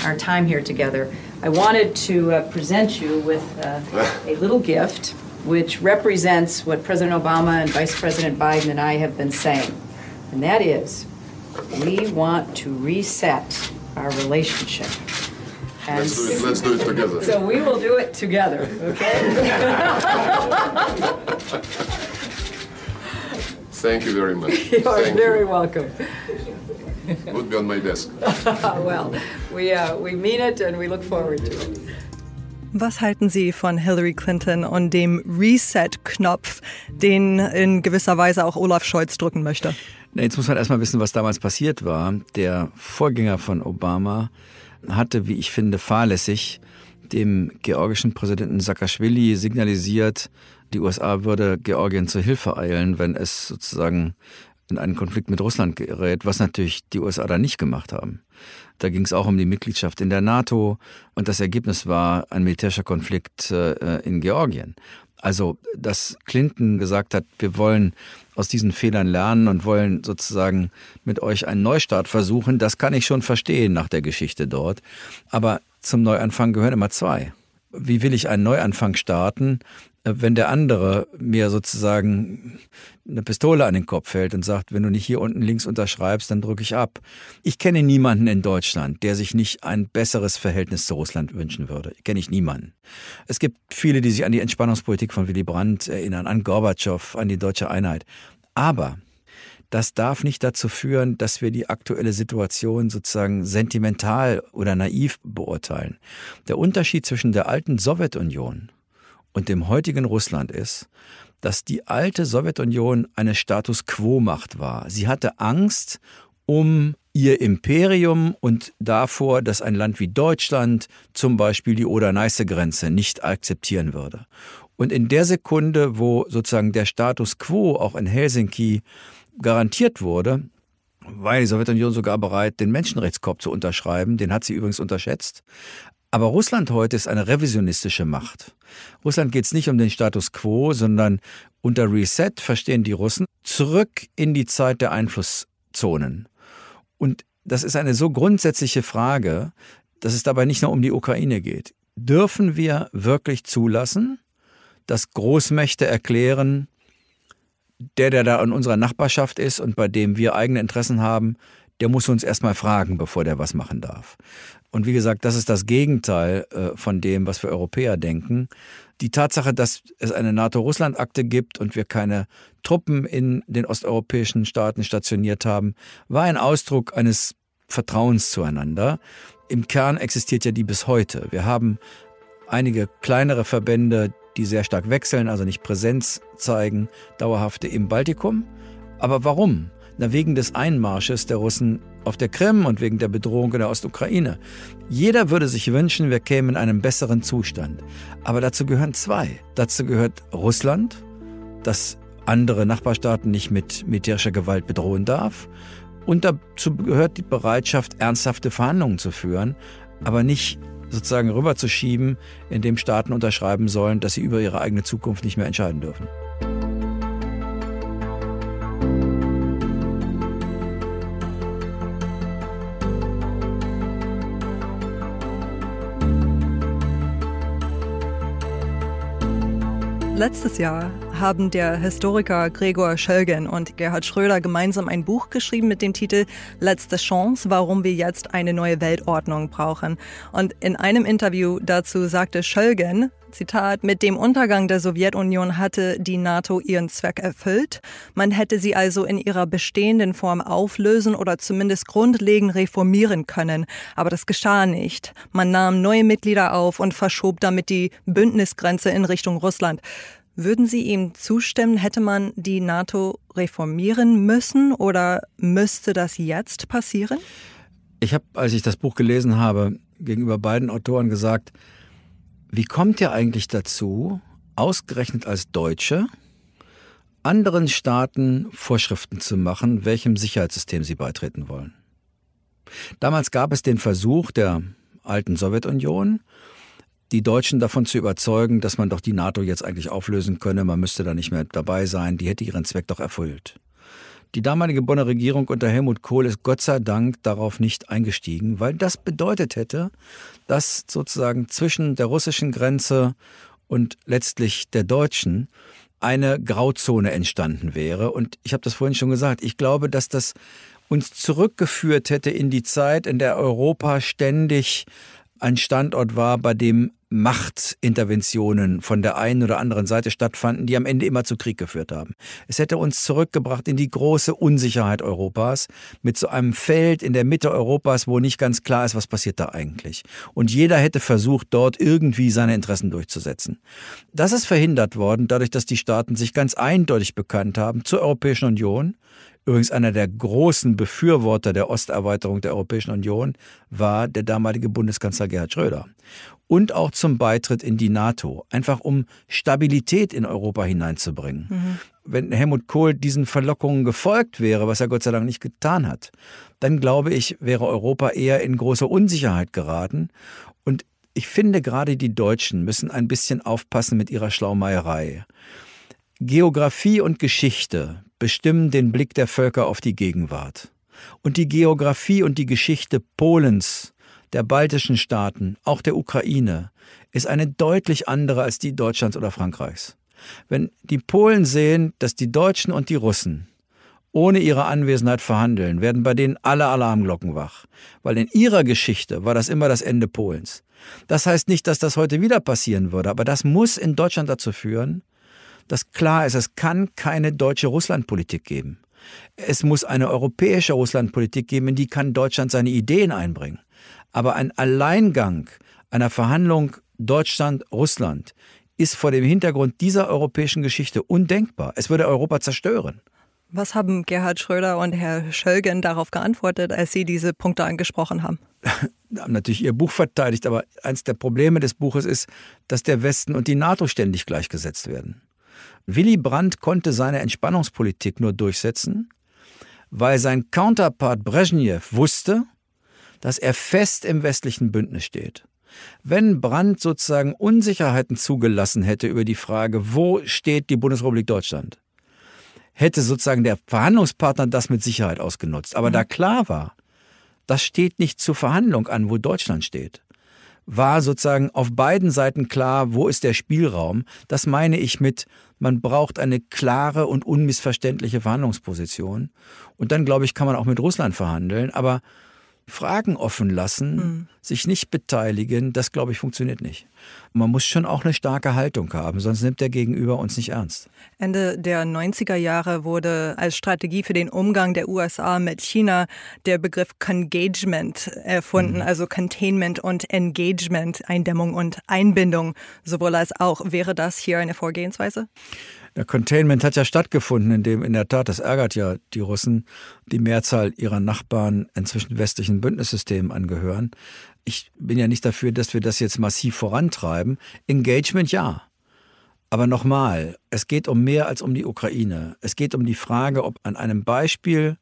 our time here together, I wanted to uh, present you with uh, a little gift which represents what President Obama and Vice President Biden and I have been saying. And that is We want to reset our relationship. And let's do it. Let's do it together. So we will do it together. Okay. Thank you very much. You are Thank very you. welcome. Would be on my desk. well, we uh, we mean it and we look forward to it. Was halten Sie von Hillary Clinton und dem Reset-Knopf, den in gewisser Weise auch Olaf Scholz drücken möchte? Jetzt muss man erstmal wissen, was damals passiert war. Der Vorgänger von Obama hatte, wie ich finde, fahrlässig dem georgischen Präsidenten Saakashvili signalisiert, die USA würde Georgien zur Hilfe eilen, wenn es sozusagen in einen Konflikt mit Russland gerät, was natürlich die USA da nicht gemacht haben. Da ging es auch um die Mitgliedschaft in der NATO und das Ergebnis war ein militärischer Konflikt äh, in Georgien. Also, dass Clinton gesagt hat, wir wollen aus diesen Fehlern lernen und wollen sozusagen mit euch einen Neustart versuchen, das kann ich schon verstehen nach der Geschichte dort. Aber zum Neuanfang gehören immer zwei. Wie will ich einen Neuanfang starten, wenn der andere mir sozusagen eine Pistole an den Kopf hält und sagt, wenn du nicht hier unten links unterschreibst, dann drücke ich ab. Ich kenne niemanden in Deutschland, der sich nicht ein besseres Verhältnis zu Russland wünschen würde. Kenne ich niemanden. Es gibt viele, die sich an die Entspannungspolitik von Willy Brandt erinnern, an Gorbatschow, an die deutsche Einheit. Aber das darf nicht dazu führen, dass wir die aktuelle Situation sozusagen sentimental oder naiv beurteilen. Der Unterschied zwischen der alten Sowjetunion und dem heutigen Russland ist, dass die alte Sowjetunion eine Status quo-Macht war. Sie hatte Angst um ihr Imperium und davor, dass ein Land wie Deutschland zum Beispiel die Oder-Neiße-Grenze nicht akzeptieren würde. Und in der Sekunde, wo sozusagen der Status quo auch in Helsinki garantiert wurde, war die Sowjetunion sogar bereit, den Menschenrechtskorb zu unterschreiben. Den hat sie übrigens unterschätzt. Aber Russland heute ist eine revisionistische Macht. Russland geht es nicht um den Status quo, sondern unter Reset verstehen die Russen zurück in die Zeit der Einflusszonen. Und das ist eine so grundsätzliche Frage, dass es dabei nicht nur um die Ukraine geht. Dürfen wir wirklich zulassen, dass Großmächte erklären, der, der da in unserer Nachbarschaft ist und bei dem wir eigene Interessen haben, der muss uns erstmal fragen, bevor der was machen darf. Und wie gesagt, das ist das Gegenteil äh, von dem, was wir Europäer denken. Die Tatsache, dass es eine NATO-Russland-Akte gibt und wir keine Truppen in den osteuropäischen Staaten stationiert haben, war ein Ausdruck eines Vertrauens zueinander. Im Kern existiert ja die bis heute. Wir haben einige kleinere Verbände, die sehr stark wechseln, also nicht Präsenz zeigen, dauerhafte im Baltikum. Aber warum? Na, wegen des Einmarsches der Russen auf der Krim und wegen der Bedrohung in der Ostukraine. Jeder würde sich wünschen, wir kämen in einen besseren Zustand. Aber dazu gehören zwei. Dazu gehört Russland, das andere Nachbarstaaten nicht mit militärischer Gewalt bedrohen darf. Und dazu gehört die Bereitschaft, ernsthafte Verhandlungen zu führen, aber nicht sozusagen rüberzuschieben, indem Staaten unterschreiben sollen, dass sie über ihre eigene Zukunft nicht mehr entscheiden dürfen. Letztes Jahr haben der Historiker Gregor Schölgen und Gerhard Schröder gemeinsam ein Buch geschrieben mit dem Titel Letzte Chance, warum wir jetzt eine neue Weltordnung brauchen. Und in einem Interview dazu sagte Schölgen, Zitat, mit dem Untergang der Sowjetunion hatte die NATO ihren Zweck erfüllt. Man hätte sie also in ihrer bestehenden Form auflösen oder zumindest grundlegend reformieren können. Aber das geschah nicht. Man nahm neue Mitglieder auf und verschob damit die Bündnisgrenze in Richtung Russland. Würden Sie ihm zustimmen, hätte man die NATO reformieren müssen oder müsste das jetzt passieren? Ich habe, als ich das Buch gelesen habe, gegenüber beiden Autoren gesagt, wie kommt ihr eigentlich dazu, ausgerechnet als Deutsche, anderen Staaten Vorschriften zu machen, welchem Sicherheitssystem sie beitreten wollen? Damals gab es den Versuch der alten Sowjetunion, die Deutschen davon zu überzeugen, dass man doch die NATO jetzt eigentlich auflösen könne, man müsste da nicht mehr dabei sein, die hätte ihren Zweck doch erfüllt. Die damalige Bonner Regierung unter Helmut Kohl ist Gott sei Dank darauf nicht eingestiegen, weil das bedeutet hätte, dass sozusagen zwischen der russischen Grenze und letztlich der deutschen eine Grauzone entstanden wäre. Und ich habe das vorhin schon gesagt, ich glaube, dass das uns zurückgeführt hätte in die Zeit, in der Europa ständig ein Standort war, bei dem Machtinterventionen von der einen oder anderen Seite stattfanden, die am Ende immer zu Krieg geführt haben. Es hätte uns zurückgebracht in die große Unsicherheit Europas mit so einem Feld in der Mitte Europas, wo nicht ganz klar ist, was passiert da eigentlich. Und jeder hätte versucht, dort irgendwie seine Interessen durchzusetzen. Das ist verhindert worden, dadurch, dass die Staaten sich ganz eindeutig bekannt haben zur Europäischen Union, Übrigens einer der großen Befürworter der Osterweiterung der Europäischen Union war der damalige Bundeskanzler Gerhard Schröder. Und auch zum Beitritt in die NATO, einfach um Stabilität in Europa hineinzubringen. Mhm. Wenn Helmut Kohl diesen Verlockungen gefolgt wäre, was er Gott sei Dank nicht getan hat, dann glaube ich, wäre Europa eher in große Unsicherheit geraten. Und ich finde, gerade die Deutschen müssen ein bisschen aufpassen mit ihrer Schlaumeierei. Geographie und Geschichte bestimmen den Blick der Völker auf die Gegenwart. Und die Geographie und die Geschichte Polens, der baltischen Staaten, auch der Ukraine, ist eine deutlich andere als die Deutschlands oder Frankreichs. Wenn die Polen sehen, dass die Deutschen und die Russen ohne ihre Anwesenheit verhandeln, werden bei denen alle Alarmglocken wach. Weil in ihrer Geschichte war das immer das Ende Polens. Das heißt nicht, dass das heute wieder passieren würde, aber das muss in Deutschland dazu führen, dass klar ist, es kann keine deutsche Russlandpolitik geben. Es muss eine europäische Russlandpolitik geben, in die kann Deutschland seine Ideen einbringen. Aber ein Alleingang einer Verhandlung Deutschland-Russland ist vor dem Hintergrund dieser europäischen Geschichte undenkbar. Es würde Europa zerstören. Was haben Gerhard Schröder und Herr Schölgen darauf geantwortet, als Sie diese Punkte angesprochen haben? haben natürlich ihr Buch verteidigt, aber eines der Probleme des Buches ist, dass der Westen und die NATO ständig gleichgesetzt werden. Willy Brandt konnte seine Entspannungspolitik nur durchsetzen, weil sein Counterpart Brezhnev wusste, dass er fest im westlichen Bündnis steht. Wenn Brandt sozusagen Unsicherheiten zugelassen hätte über die Frage, wo steht die Bundesrepublik Deutschland, hätte sozusagen der Verhandlungspartner das mit Sicherheit ausgenutzt. Aber mhm. da klar war, das steht nicht zur Verhandlung an, wo Deutschland steht, war sozusagen auf beiden Seiten klar, wo ist der Spielraum. Das meine ich mit, man braucht eine klare und unmissverständliche Verhandlungsposition. Und dann, glaube ich, kann man auch mit Russland verhandeln. Aber Fragen offen lassen, mhm. sich nicht beteiligen, das glaube ich funktioniert nicht. Man muss schon auch eine starke Haltung haben, sonst nimmt der Gegenüber uns nicht ernst. Ende der 90er Jahre wurde als Strategie für den Umgang der USA mit China der Begriff Congagement erfunden, mhm. also Containment und Engagement, Eindämmung und Einbindung, sowohl als auch. Wäre das hier eine Vorgehensweise? Der Containment hat ja stattgefunden, indem in der Tat, das ärgert ja die Russen, die Mehrzahl ihrer Nachbarn inzwischen westlichen Bündnissystemen angehören. Ich bin ja nicht dafür, dass wir das jetzt massiv vorantreiben. Engagement ja. Aber nochmal, es geht um mehr als um die Ukraine. Es geht um die Frage, ob an einem Beispiel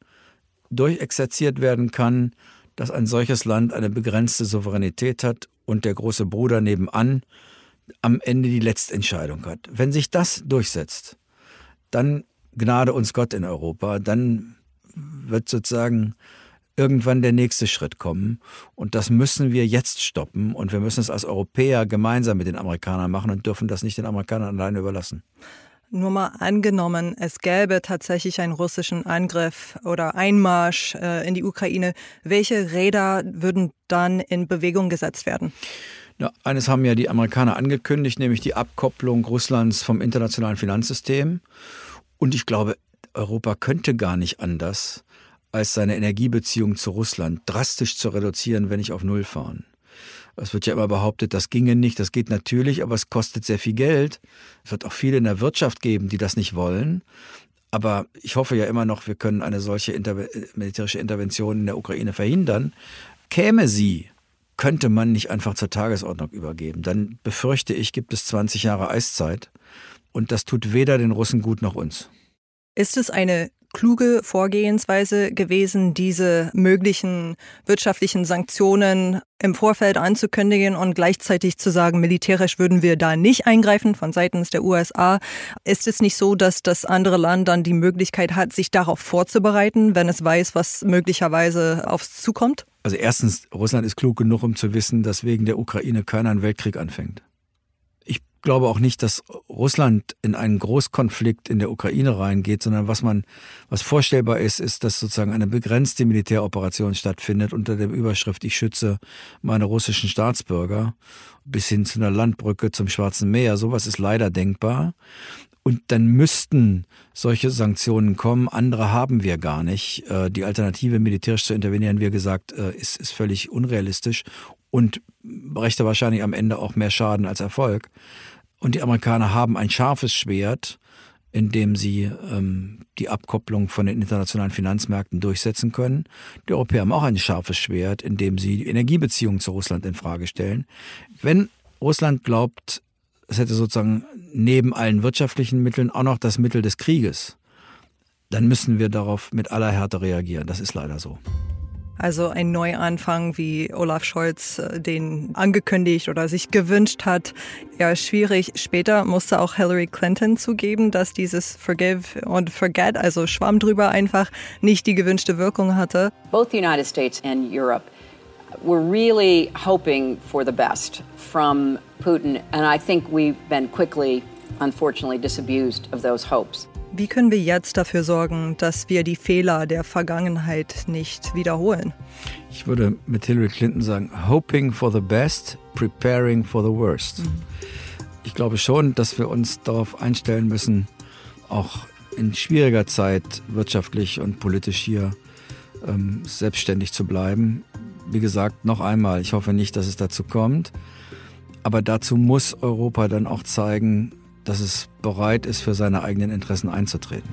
durchexerziert werden kann, dass ein solches Land eine begrenzte Souveränität hat und der große Bruder nebenan am Ende die Letztentscheidung hat. Wenn sich das durchsetzt, dann gnade uns Gott in Europa, dann wird sozusagen irgendwann der nächste Schritt kommen. Und das müssen wir jetzt stoppen. Und wir müssen es als Europäer gemeinsam mit den Amerikanern machen und dürfen das nicht den Amerikanern alleine überlassen. Nur mal angenommen, es gäbe tatsächlich einen russischen Angriff oder Einmarsch äh, in die Ukraine. Welche Räder würden dann in Bewegung gesetzt werden? Ja, eines haben ja die Amerikaner angekündigt, nämlich die Abkopplung Russlands vom internationalen Finanzsystem. Und ich glaube, Europa könnte gar nicht anders, als seine Energiebeziehung zu Russland drastisch zu reduzieren, wenn nicht auf Null fahren. Es wird ja immer behauptet, das ginge nicht, das geht natürlich, aber es kostet sehr viel Geld. Es wird auch viele in der Wirtschaft geben, die das nicht wollen. Aber ich hoffe ja immer noch, wir können eine solche Interve militärische Intervention in der Ukraine verhindern. Käme sie, könnte man nicht einfach zur Tagesordnung übergeben. Dann befürchte ich, gibt es 20 Jahre Eiszeit. Und das tut weder den Russen gut noch uns. Ist es eine kluge Vorgehensweise gewesen, diese möglichen wirtschaftlichen Sanktionen im Vorfeld anzukündigen und gleichzeitig zu sagen, militärisch würden wir da nicht eingreifen von seitens der USA. Ist es nicht so, dass das andere Land dann die Möglichkeit hat, sich darauf vorzubereiten, wenn es weiß, was möglicherweise aufs zukommt? Also erstens, Russland ist klug genug, um zu wissen, dass wegen der Ukraine keiner einen Weltkrieg anfängt glaube auch nicht, dass Russland in einen Großkonflikt in der Ukraine reingeht, sondern was man, was vorstellbar ist, ist, dass sozusagen eine begrenzte Militäroperation stattfindet unter der Überschrift Ich schütze meine russischen Staatsbürger bis hin zu einer Landbrücke zum Schwarzen Meer. Sowas ist leider denkbar. Und dann müssten solche Sanktionen kommen. Andere haben wir gar nicht. Äh, die Alternative, militärisch zu intervenieren, wie gesagt, äh, ist, ist völlig unrealistisch und brächte wahrscheinlich am Ende auch mehr Schaden als Erfolg. Und die Amerikaner haben ein scharfes Schwert, in dem sie ähm, die Abkopplung von den internationalen Finanzmärkten durchsetzen können. Die Europäer haben auch ein scharfes Schwert, in dem sie die Energiebeziehungen zu Russland in Frage stellen. Wenn Russland glaubt, es hätte sozusagen neben allen wirtschaftlichen Mitteln auch noch das Mittel des Krieges, dann müssen wir darauf mit aller Härte reagieren. Das ist leider so. Also ein Neuanfang, wie Olaf Scholz äh, den angekündigt oder sich gewünscht hat. Ja, schwierig. Später musste auch Hillary Clinton zugeben, dass dieses Forgive und Forget, also Schwamm drüber einfach, nicht die gewünschte Wirkung hatte. Both the United States and Europe were really hoping for the best from Putin, and I think we've been quickly, unfortunately, disabused of those hopes. Wie können wir jetzt dafür sorgen, dass wir die Fehler der Vergangenheit nicht wiederholen? Ich würde mit Hillary Clinton sagen, hoping for the best, preparing for the worst. Mhm. Ich glaube schon, dass wir uns darauf einstellen müssen, auch in schwieriger Zeit wirtschaftlich und politisch hier ähm, selbstständig zu bleiben. Wie gesagt, noch einmal, ich hoffe nicht, dass es dazu kommt. Aber dazu muss Europa dann auch zeigen, dass es bereit ist, für seine eigenen Interessen einzutreten.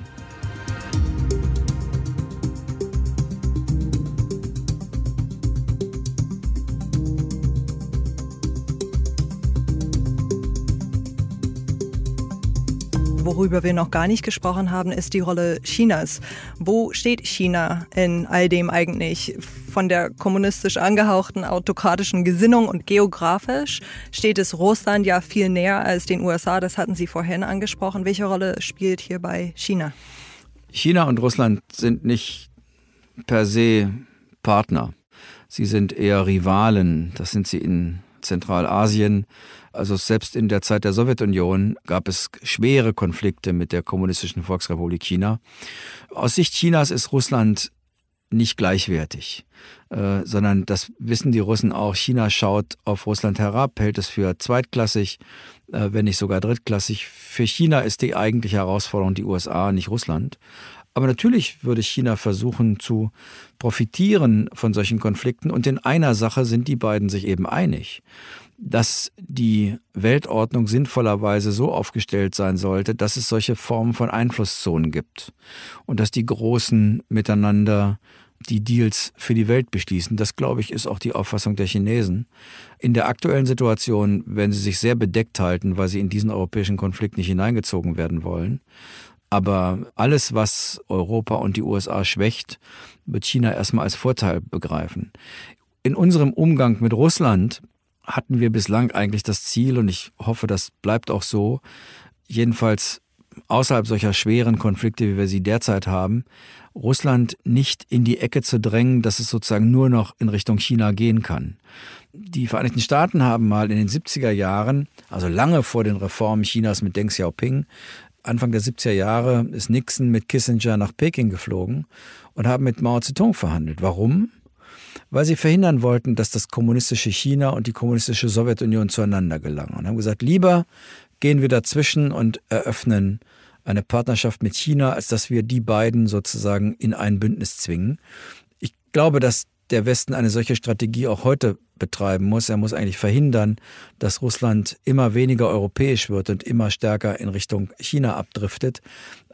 Worüber wir noch gar nicht gesprochen haben, ist die Rolle Chinas. Wo steht China in all dem eigentlich? Von der kommunistisch angehauchten autokratischen Gesinnung und geografisch steht es Russland ja viel näher als den USA. Das hatten Sie vorhin angesprochen. Welche Rolle spielt hierbei China? China und Russland sind nicht per se Partner. Sie sind eher Rivalen. Das sind sie in Zentralasien. Also selbst in der Zeit der Sowjetunion gab es schwere Konflikte mit der Kommunistischen Volksrepublik China. Aus Sicht Chinas ist Russland nicht gleichwertig, äh, sondern das wissen die Russen auch. China schaut auf Russland herab, hält es für zweitklassig, äh, wenn nicht sogar drittklassig. Für China ist die eigentliche Herausforderung die USA, nicht Russland. Aber natürlich würde China versuchen zu profitieren von solchen Konflikten. Und in einer Sache sind die beiden sich eben einig dass die Weltordnung sinnvollerweise so aufgestellt sein sollte, dass es solche Formen von Einflusszonen gibt und dass die Großen miteinander die Deals für die Welt beschließen. Das, glaube ich, ist auch die Auffassung der Chinesen. In der aktuellen Situation werden sie sich sehr bedeckt halten, weil sie in diesen europäischen Konflikt nicht hineingezogen werden wollen. Aber alles, was Europa und die USA schwächt, wird China erstmal als Vorteil begreifen. In unserem Umgang mit Russland hatten wir bislang eigentlich das Ziel, und ich hoffe, das bleibt auch so, jedenfalls außerhalb solcher schweren Konflikte, wie wir sie derzeit haben, Russland nicht in die Ecke zu drängen, dass es sozusagen nur noch in Richtung China gehen kann. Die Vereinigten Staaten haben mal in den 70er Jahren, also lange vor den Reformen Chinas mit Deng Xiaoping, Anfang der 70er Jahre ist Nixon mit Kissinger nach Peking geflogen und haben mit Mao Zedong verhandelt. Warum? weil sie verhindern wollten, dass das kommunistische China und die kommunistische Sowjetunion zueinander gelangen. Und haben gesagt, lieber gehen wir dazwischen und eröffnen eine Partnerschaft mit China, als dass wir die beiden sozusagen in ein Bündnis zwingen. Ich glaube, dass der Westen eine solche Strategie auch heute betreiben muss. Er muss eigentlich verhindern, dass Russland immer weniger europäisch wird und immer stärker in Richtung China abdriftet.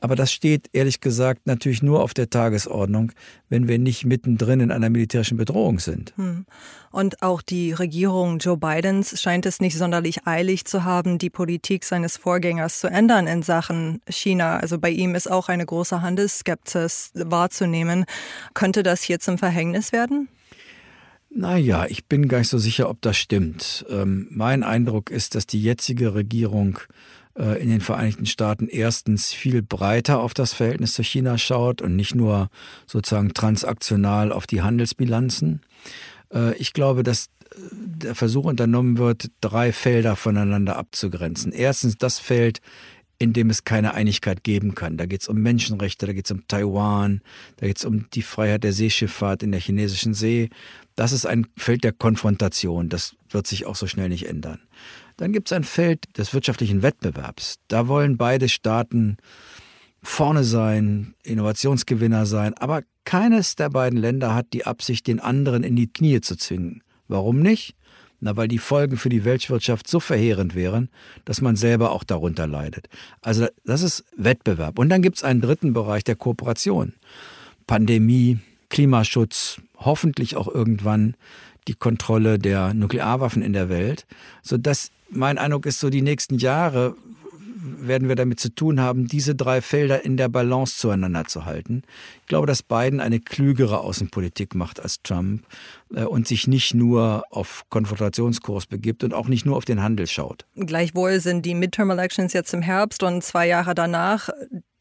Aber das steht ehrlich gesagt natürlich nur auf der Tagesordnung, wenn wir nicht mittendrin in einer militärischen Bedrohung sind. Hm. Und auch die Regierung Joe Bidens scheint es nicht sonderlich eilig zu haben, die Politik seines Vorgängers zu ändern in Sachen China. Also bei ihm ist auch eine große Handelsskepsis wahrzunehmen. Könnte das hier zum Verhängnis werden? Naja, ich bin gar nicht so sicher, ob das stimmt. Ähm, mein Eindruck ist, dass die jetzige Regierung äh, in den Vereinigten Staaten erstens viel breiter auf das Verhältnis zu China schaut und nicht nur sozusagen transaktional auf die Handelsbilanzen. Äh, ich glaube, dass äh, der Versuch unternommen wird, drei Felder voneinander abzugrenzen. Erstens das Feld, in dem es keine Einigkeit geben kann. Da geht es um Menschenrechte, da geht es um Taiwan, da geht es um die Freiheit der Seeschifffahrt in der chinesischen See. Das ist ein Feld der Konfrontation. Das wird sich auch so schnell nicht ändern. Dann gibt es ein Feld des wirtschaftlichen Wettbewerbs. Da wollen beide Staaten vorne sein, Innovationsgewinner sein, aber keines der beiden Länder hat die Absicht, den anderen in die Knie zu zwingen. Warum nicht? Na, weil die Folgen für die Weltwirtschaft so verheerend wären, dass man selber auch darunter leidet. Also das ist Wettbewerb. Und dann gibt es einen dritten Bereich der Kooperation. Pandemie, Klimaschutz, hoffentlich auch irgendwann die Kontrolle der Nuklearwaffen in der Welt, sodass mein Eindruck ist, so die nächsten Jahre werden wir damit zu tun haben, diese drei Felder in der Balance zueinander zu halten. Ich glaube, dass Biden eine klügere Außenpolitik macht als Trump und sich nicht nur auf Konfrontationskurs begibt und auch nicht nur auf den Handel schaut. Gleichwohl sind die Midterm Elections jetzt im Herbst und zwei Jahre danach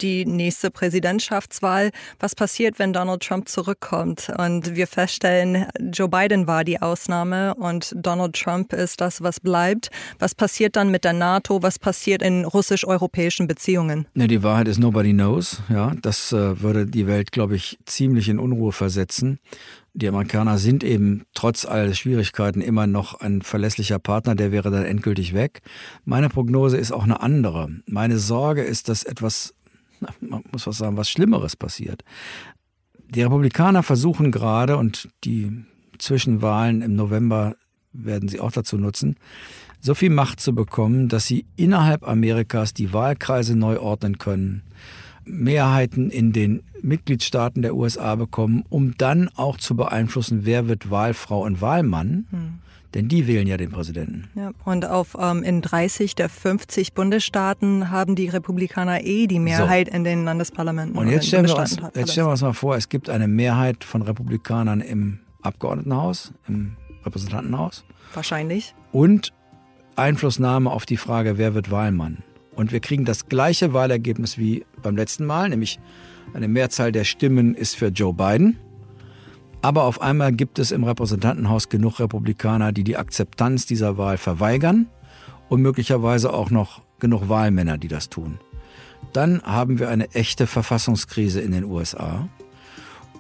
die nächste Präsidentschaftswahl. Was passiert, wenn Donald Trump zurückkommt? Und wir feststellen, Joe Biden war die Ausnahme und Donald Trump ist das, was bleibt. Was passiert dann mit der NATO? Was passiert in russisch-europäischen Beziehungen? Ja, die Wahrheit ist nobody knows. Ja, das äh, würde die Welt, glaube ich, ziemlich in Unruhe versetzen. Die Amerikaner sind eben trotz aller Schwierigkeiten immer noch ein verlässlicher Partner, der wäre dann endgültig weg. Meine Prognose ist auch eine andere. Meine Sorge ist, dass etwas man muss was sagen, was Schlimmeres passiert. Die Republikaner versuchen gerade, und die Zwischenwahlen im November werden sie auch dazu nutzen, so viel Macht zu bekommen, dass sie innerhalb Amerikas die Wahlkreise neu ordnen können, Mehrheiten in den Mitgliedstaaten der USA bekommen, um dann auch zu beeinflussen, wer wird Wahlfrau und Wahlmann. Hm. Denn die wählen ja den Präsidenten. Ja, und auf, ähm, in 30 der 50 Bundesstaaten haben die Republikaner eh die Mehrheit so. in den Landesparlamenten. Und jetzt stellen, wir uns, jetzt stellen wir uns mal vor, es gibt eine Mehrheit von Republikanern im Abgeordnetenhaus, im Repräsentantenhaus. Wahrscheinlich. Und Einflussnahme auf die Frage, wer wird Wahlmann. Und wir kriegen das gleiche Wahlergebnis wie beim letzten Mal, nämlich eine Mehrzahl der Stimmen ist für Joe Biden. Aber auf einmal gibt es im Repräsentantenhaus genug Republikaner, die die Akzeptanz dieser Wahl verweigern und möglicherweise auch noch genug Wahlmänner, die das tun. Dann haben wir eine echte Verfassungskrise in den USA.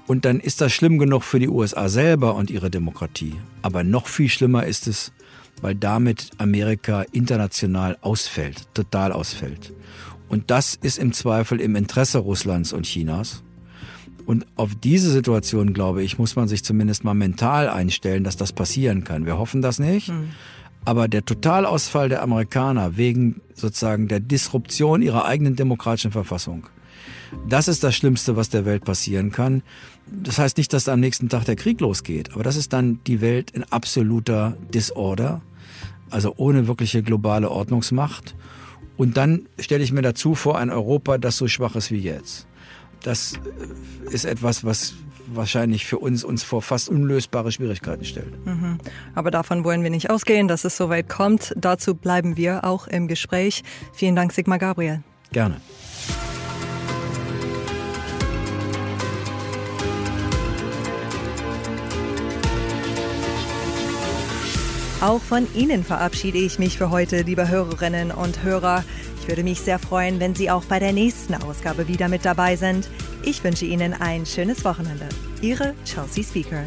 Und dann ist das schlimm genug für die USA selber und ihre Demokratie. Aber noch viel schlimmer ist es, weil damit Amerika international ausfällt, total ausfällt. Und das ist im Zweifel im Interesse Russlands und Chinas. Und auf diese Situation, glaube ich, muss man sich zumindest mal mental einstellen, dass das passieren kann. Wir hoffen das nicht. Mhm. Aber der Totalausfall der Amerikaner wegen sozusagen der Disruption ihrer eigenen demokratischen Verfassung, das ist das Schlimmste, was der Welt passieren kann. Das heißt nicht, dass am nächsten Tag der Krieg losgeht, aber das ist dann die Welt in absoluter Disorder, also ohne wirkliche globale Ordnungsmacht. Und dann stelle ich mir dazu vor ein Europa, das so schwach ist wie jetzt das ist etwas, was wahrscheinlich für uns uns vor fast unlösbare Schwierigkeiten stellt. Mhm. Aber davon wollen wir nicht ausgehen, dass es soweit kommt. Dazu bleiben wir auch im Gespräch. Vielen Dank, Sigmar Gabriel. Gerne. Auch von Ihnen verabschiede ich mich für heute, liebe Hörerinnen und Hörer. Ich würde mich sehr freuen, wenn Sie auch bei der nächsten Ausgabe wieder mit dabei sind. Ich wünsche Ihnen ein schönes Wochenende. Ihre Chelsea Speaker.